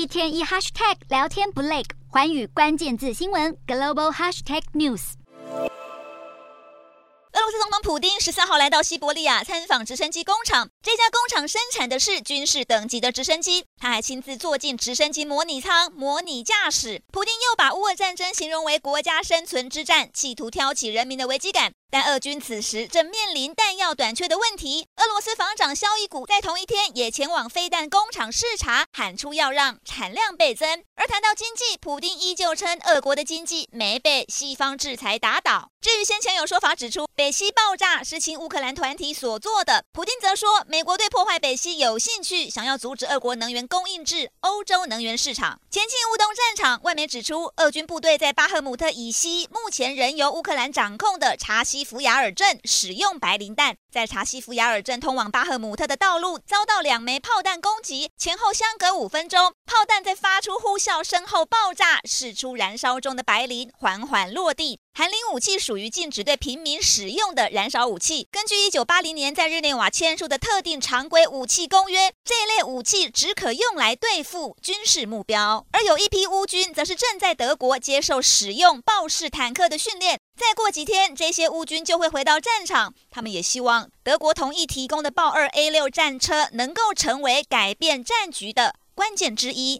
一天一 hashtag 聊天不累，环宇关键字新闻 global hashtag news。俄罗斯总统普丁十三号来到西伯利亚参访直升机工厂，这家工厂生产的是军事等级的直升机，他还亲自坐进直升机模拟舱模拟驾驶。普丁又把乌俄战争形容为国家生存之战，企图挑起人民的危机感。但俄军此时正面临弹药短缺的问题。俄罗斯防长肖伊古在同一天也前往飞弹工厂视察，喊出要让产量倍增。而谈到经济，普丁依旧称俄国的经济没被西方制裁打倒。至于先前有说法指出北溪爆炸是亲乌克兰团体所做的，普丁则说美国对破坏北溪有兴趣，想要阻止俄国能源供应至欧洲能源市场。前进乌东战场，外媒指出，俄军部队在巴赫姆特以西，目前仍由乌克兰掌控的查西弗雅尔镇使用白磷弹，在查西弗雅尔镇通往巴赫姆特的道路遭到两枚炮弹攻击，前后相隔五分钟，炮弹在发出呼啸声后爆炸，释出燃烧中的白磷，缓缓落地。含磷武器属于禁止对平民使用的燃烧武器。根据一九八零年在日内瓦签署的特定常规武器公约，这一类武器只可用来对付军事目标。而有一批乌军则是正在德国接受使用豹式坦克的训练。再过几天，这些乌军就会回到战场。他们也希望德国同意提供的豹二 A 六战车能够成为改变战局的关键之一。